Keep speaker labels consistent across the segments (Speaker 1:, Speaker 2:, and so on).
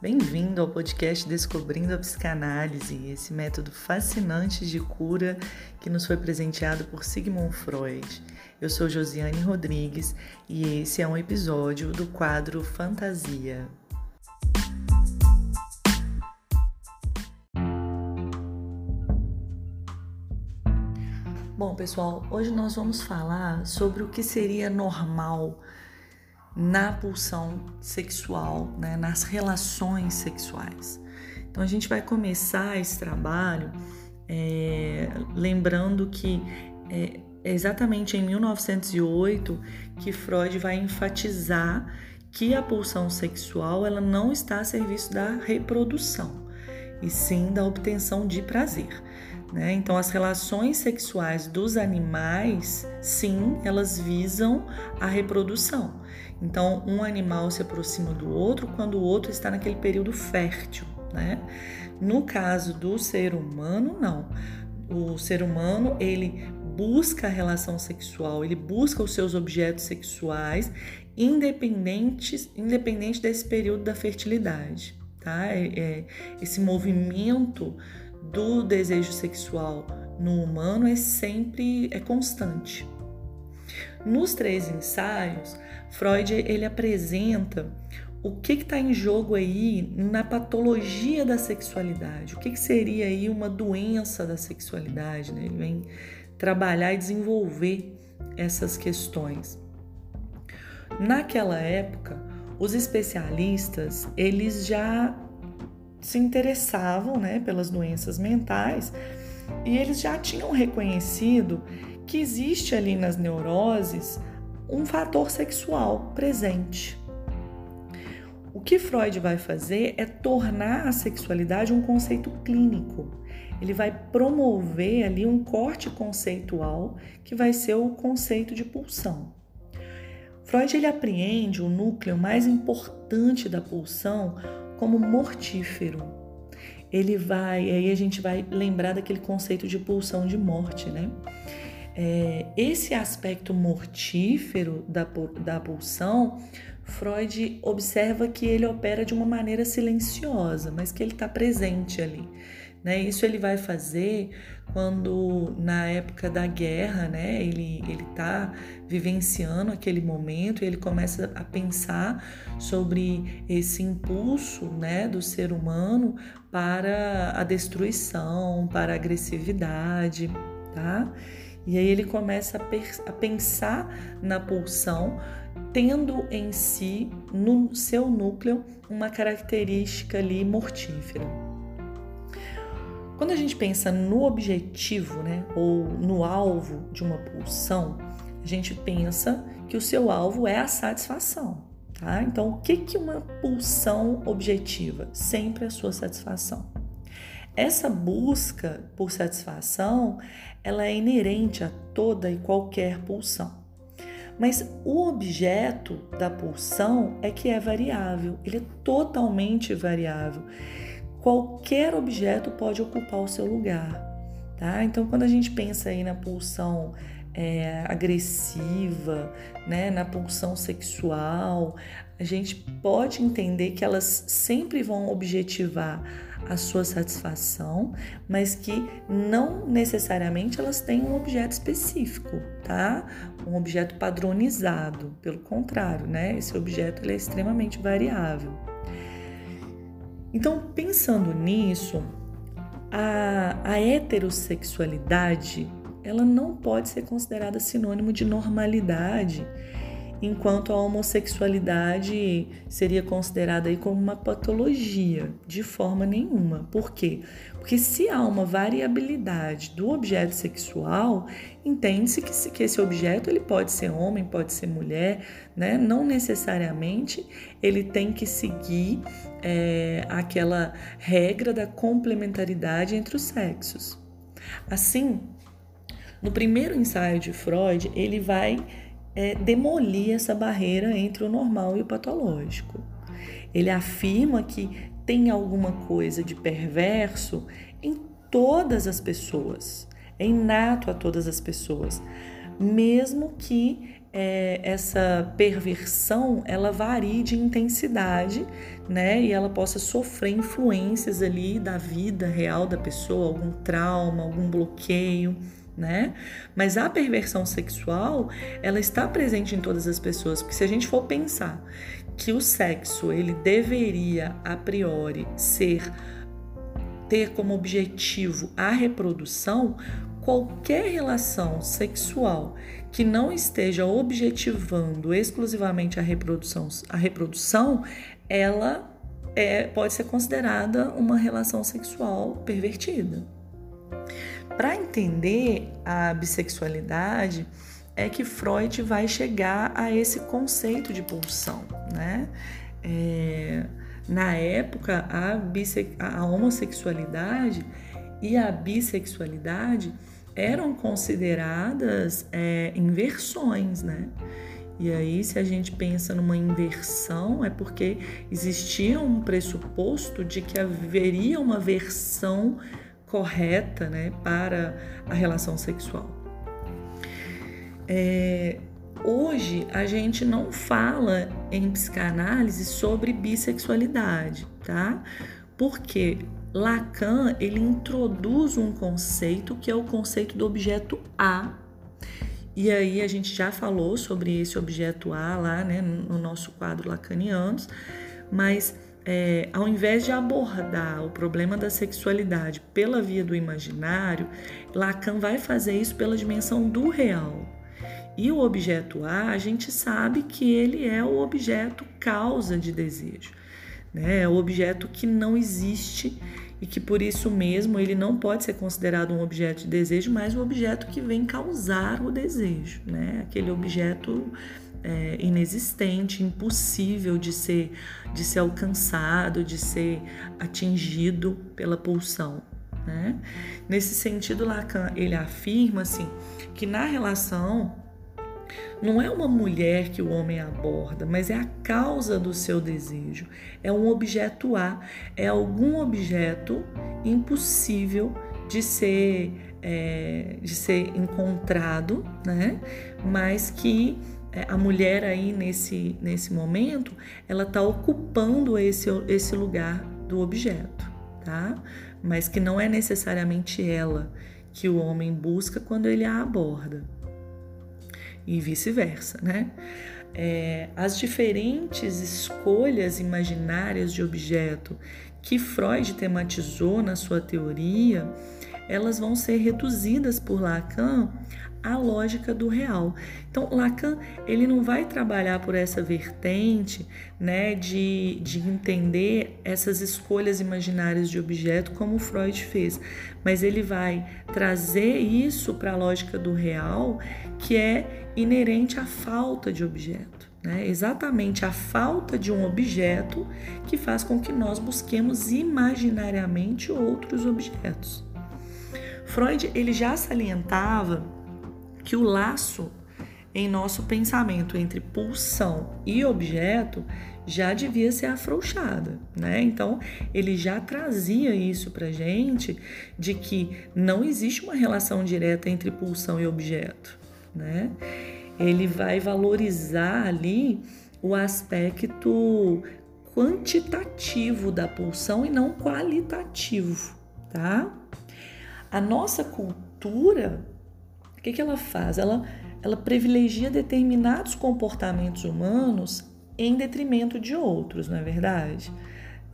Speaker 1: Bem-vindo ao podcast Descobrindo a Psicanálise, esse método fascinante de cura que nos foi presenteado por Sigmund Freud. Eu sou Josiane Rodrigues e esse é um episódio do quadro Fantasia. Bom, pessoal, hoje nós vamos falar sobre o que seria normal na pulsão sexual, né, nas relações sexuais. Então a gente vai começar esse trabalho é, lembrando que é, é exatamente em 1908 que Freud vai enfatizar que a pulsão sexual ela não está a serviço da reprodução, e sim da obtenção de prazer. Né? Então, as relações sexuais dos animais, sim, elas visam a reprodução. Então, um animal se aproxima do outro quando o outro está naquele período fértil. Né? No caso do ser humano, não. O ser humano ele busca a relação sexual, ele busca os seus objetos sexuais, independentes, independente desse período da fertilidade. Tá? É, é, esse movimento do desejo sexual no humano é sempre é constante. Nos três ensaios, Freud ele apresenta o que está em jogo aí na patologia da sexualidade, o que, que seria aí uma doença da sexualidade. Né? Ele vem trabalhar e desenvolver essas questões. Naquela época, os especialistas eles já se interessavam né, pelas doenças mentais e eles já tinham reconhecido que existe ali nas neuroses um fator sexual presente. O que Freud vai fazer é tornar a sexualidade um conceito clínico. Ele vai promover ali um corte conceitual que vai ser o conceito de pulsão. Freud ele apreende o núcleo mais importante da pulsão como mortífero. Ele vai, aí a gente vai lembrar daquele conceito de pulsão de morte, né? É, esse aspecto mortífero da, da pulsão, Freud observa que ele opera de uma maneira silenciosa, mas que ele está presente ali. Né? Isso ele vai fazer quando na época da guerra, né, ele está vivenciando aquele momento e ele começa a pensar sobre esse impulso, né, do ser humano para a destruição, para a agressividade, tá? E aí ele começa a, a pensar na pulsão, tendo em si, no seu núcleo, uma característica ali mortífera. Quando a gente pensa no objetivo, né, ou no alvo de uma pulsão, a gente pensa que o seu alvo é a satisfação, tá? Então, o que que uma pulsão objetiva? Sempre a sua satisfação. Essa busca por satisfação, ela é inerente a toda e qualquer pulsão. Mas o objeto da pulsão é que é variável, ele é totalmente variável qualquer objeto pode ocupar o seu lugar. Tá? Então, quando a gente pensa aí na pulsão é, agressiva, né, na pulsão sexual, a gente pode entender que elas sempre vão objetivar a sua satisfação, mas que não necessariamente elas têm um objeto específico, tá? Um objeto padronizado, pelo contrário, né? Esse objeto ele é extremamente variável. Então, pensando nisso, a, a heterossexualidade ela não pode ser considerada sinônimo de normalidade enquanto a homossexualidade seria considerada aí como uma patologia, de forma nenhuma. Por quê? Porque se há uma variabilidade do objeto sexual, entende-se que, que esse objeto ele pode ser homem, pode ser mulher, né? não necessariamente ele tem que seguir é, aquela regra da complementaridade entre os sexos. Assim, no primeiro ensaio de Freud, ele vai é, demolir essa barreira entre o normal e o patológico. Ele afirma que tem alguma coisa de perverso em todas as pessoas, é inato a todas as pessoas, mesmo que é, essa perversão ela varie de intensidade, né? E ela possa sofrer influências ali da vida real da pessoa, algum trauma, algum bloqueio. Né? Mas a perversão sexual, ela está presente em todas as pessoas, porque se a gente for pensar que o sexo ele deveria a priori ser ter como objetivo a reprodução, qualquer relação sexual que não esteja objetivando exclusivamente a reprodução, a reprodução ela é, pode ser considerada uma relação sexual pervertida. Para entender a bissexualidade, é que Freud vai chegar a esse conceito de pulsão, né? É, na época, a, a homossexualidade e a bissexualidade eram consideradas é, inversões, né? E aí, se a gente pensa numa inversão, é porque existia um pressuposto de que haveria uma versão correta né, para a relação sexual. É, hoje a gente não fala em psicanálise sobre bissexualidade, tá? Porque Lacan ele introduz um conceito que é o conceito do objeto A. E aí a gente já falou sobre esse objeto A lá, né, no nosso quadro Lacanianos, mas é, ao invés de abordar o problema da sexualidade pela via do imaginário, Lacan vai fazer isso pela dimensão do real. E o objeto A, a gente sabe que ele é o objeto causa de desejo, né? É o objeto que não existe e que por isso mesmo ele não pode ser considerado um objeto de desejo, mas um objeto que vem causar o desejo, né? Aquele objeto é, inexistente, impossível de ser, de ser alcançado, de ser atingido pela pulsão. Né? Nesse sentido, Lacan ele afirma assim que na relação não é uma mulher que o homem aborda, mas é a causa do seu desejo. É um objeto A, é algum objeto impossível de ser, é, de ser encontrado, né? mas que a mulher aí nesse, nesse momento ela está ocupando esse, esse lugar do objeto, tá? Mas que não é necessariamente ela que o homem busca quando ele a aborda e vice-versa, né? É, as diferentes escolhas imaginárias de objeto que Freud tematizou na sua teoria, elas vão ser reduzidas por Lacan à lógica do real. Então, Lacan ele não vai trabalhar por essa vertente né, de, de entender essas escolhas imaginárias de objeto como Freud fez, mas ele vai trazer isso para a lógica do real, que é inerente à falta de objeto. Né? Exatamente a falta de um objeto que faz com que nós busquemos imaginariamente outros objetos. Freud ele já salientava que o laço em nosso pensamento entre pulsão e objeto já devia ser afrouxada, né? Então ele já trazia isso para gente de que não existe uma relação direta entre pulsão e objeto, né? Ele vai valorizar ali o aspecto quantitativo da pulsão e não qualitativo, tá? A nossa cultura, o que, que ela faz? Ela ela privilegia determinados comportamentos humanos em detrimento de outros, não é verdade?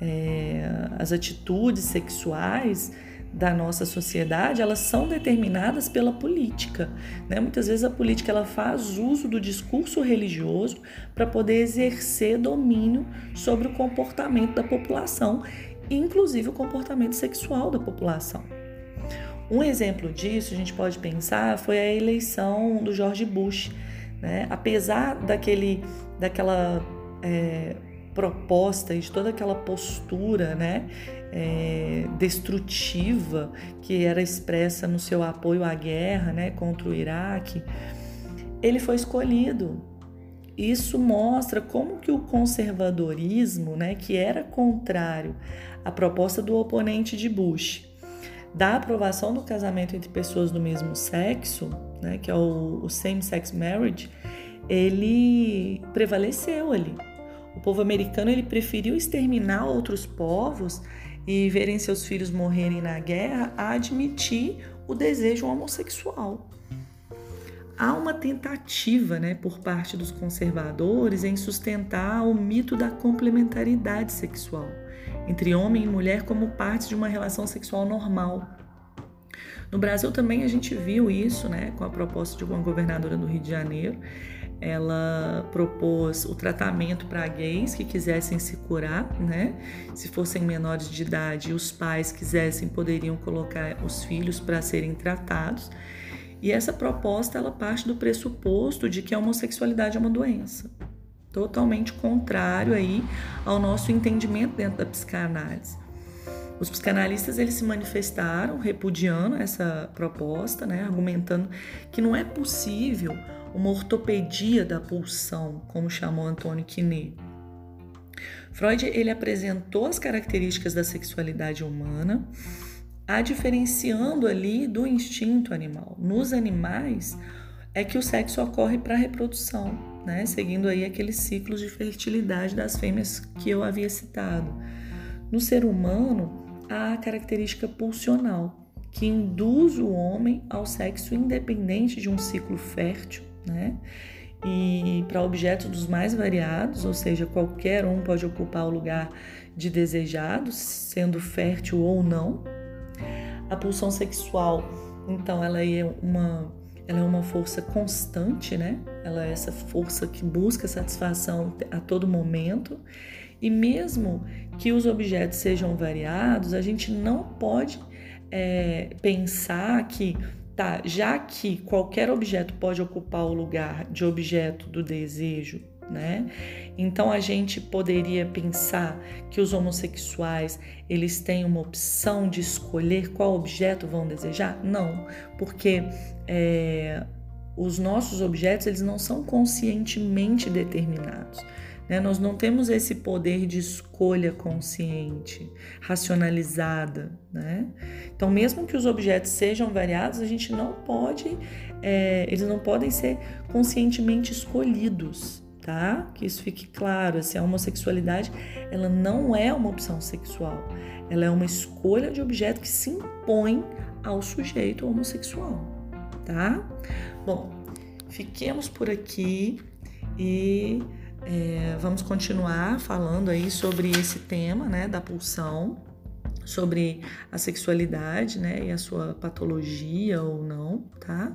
Speaker 1: É, as atitudes sexuais da nossa sociedade elas são determinadas pela política né? muitas vezes a política ela faz uso do discurso religioso para poder exercer domínio sobre o comportamento da população inclusive o comportamento sexual da população um exemplo disso, a gente pode pensar, foi a eleição do George Bush. Né? Apesar daquele, daquela é, proposta e de toda aquela postura né, é, destrutiva que era expressa no seu apoio à guerra né, contra o Iraque, ele foi escolhido. Isso mostra como que o conservadorismo, né, que era contrário à proposta do oponente de Bush, da aprovação do casamento entre pessoas do mesmo sexo, né, que é o, o same-sex marriage, ele prevaleceu ali. O povo americano ele preferiu exterminar outros povos e verem seus filhos morrerem na guerra a admitir o desejo homossexual. Há uma tentativa né, por parte dos conservadores em sustentar o mito da complementaridade sexual entre homem e mulher como parte de uma relação sexual normal. No Brasil também a gente viu isso, né, com a proposta de uma governadora do Rio de Janeiro. Ela propôs o tratamento para gays que quisessem se curar, né? Se fossem menores de idade e os pais quisessem, poderiam colocar os filhos para serem tratados. E essa proposta ela parte do pressuposto de que a homossexualidade é uma doença totalmente contrário aí ao nosso entendimento dentro da psicanálise. Os psicanalistas eles se manifestaram repudiando essa proposta, né, argumentando que não é possível uma ortopedia da pulsão, como chamou Antônio Quinet. Freud ele apresentou as características da sexualidade humana, a diferenciando ali do instinto animal. Nos animais é que o sexo ocorre para a reprodução, né? Seguindo aí aqueles ciclos de fertilidade das fêmeas que eu havia citado. No ser humano, há a característica pulsional, que induz o homem ao sexo independente de um ciclo fértil, né? E para objetos dos mais variados, ou seja, qualquer um pode ocupar o lugar de desejado, sendo fértil ou não. A pulsão sexual, então, ela é uma ela é uma força constante, né? Ela é essa força que busca satisfação a todo momento. E mesmo que os objetos sejam variados, a gente não pode é, pensar que, tá, já que qualquer objeto pode ocupar o lugar de objeto do desejo né? Então a gente poderia pensar que os homossexuais eles têm uma opção de escolher qual objeto vão desejar? Não, porque é, os nossos objetos eles não são conscientemente determinados. Né? Nós não temos esse poder de escolha consciente, racionalizada. Né? Então, mesmo que os objetos sejam variados, a gente não pode, é, eles não podem ser conscientemente escolhidos tá? Que isso fique claro, assim, a homossexualidade, ela não é uma opção sexual, ela é uma escolha de objeto que se impõe ao sujeito homossexual, tá? Bom, fiquemos por aqui e é, vamos continuar falando aí sobre esse tema, né, da pulsão, sobre a sexualidade, né, e a sua patologia ou não, tá?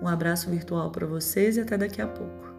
Speaker 1: Um abraço virtual para vocês e até daqui a pouco.